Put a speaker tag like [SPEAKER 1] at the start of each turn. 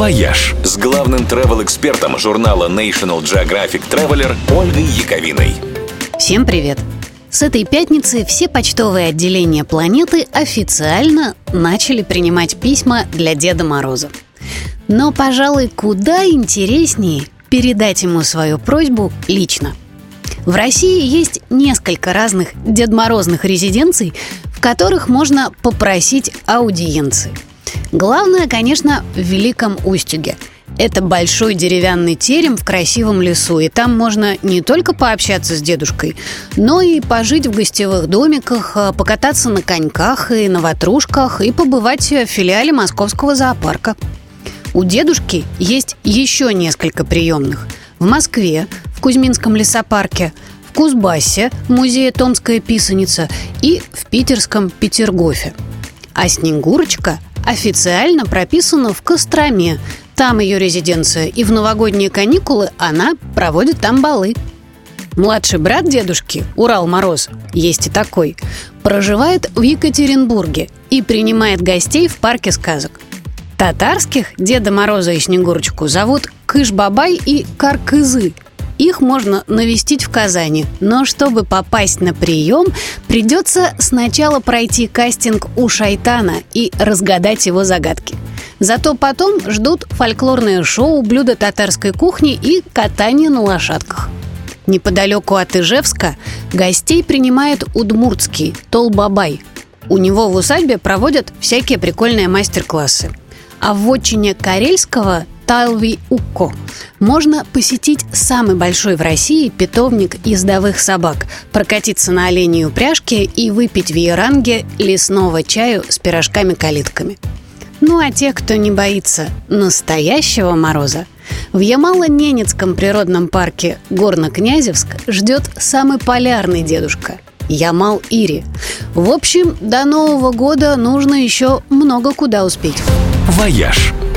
[SPEAKER 1] «Вояж» с главным travel-экспертом журнала National Geographic Traveler Ольгой Яковиной.
[SPEAKER 2] Всем привет! С этой пятницы все почтовые отделения планеты официально начали принимать письма для Деда Мороза. Но, пожалуй, куда интереснее передать ему свою просьбу лично. В России есть несколько разных Дед Морозных резиденций, в которых можно попросить аудиенции. Главное, конечно, в Великом Устюге – это большой деревянный терем в красивом лесу, и там можно не только пообщаться с дедушкой, но и пожить в гостевых домиках, а, покататься на коньках и на ватрушках и побывать в филиале Московского зоопарка. У дедушки есть еще несколько приемных. В Москве, в Кузьминском лесопарке, в Кузбассе, музее Томская писаница и в питерском Петергофе. А Снегурочка официально прописана в Костроме, там ее резиденция, и в новогодние каникулы она проводит там балы. Младший брат дедушки, Урал Мороз, есть и такой, проживает в Екатеринбурге и принимает гостей в парке сказок. Татарских Деда Мороза и Снегурочку зовут Кыш-Бабай и Каркызы – их можно навестить в Казани. Но чтобы попасть на прием, придется сначала пройти кастинг у Шайтана и разгадать его загадки. Зато потом ждут фольклорное шоу, блюда татарской кухни и катание на лошадках. Неподалеку от Ижевска гостей принимает удмуртский Толбабай. У него в усадьбе проводят всякие прикольные мастер-классы. А в отчине Карельского Талви Укко можно посетить самый большой в России питомник ездовых собак, прокатиться на оленей упряжке и выпить в Яранге лесного чаю с пирожками-калитками. Ну а те, кто не боится настоящего мороза, в Ямало-Ненецком природном парке Горно-Князевск ждет самый полярный дедушка – Ямал-Ири. В общем, до Нового года нужно еще много куда успеть.
[SPEAKER 1] «Вояж» –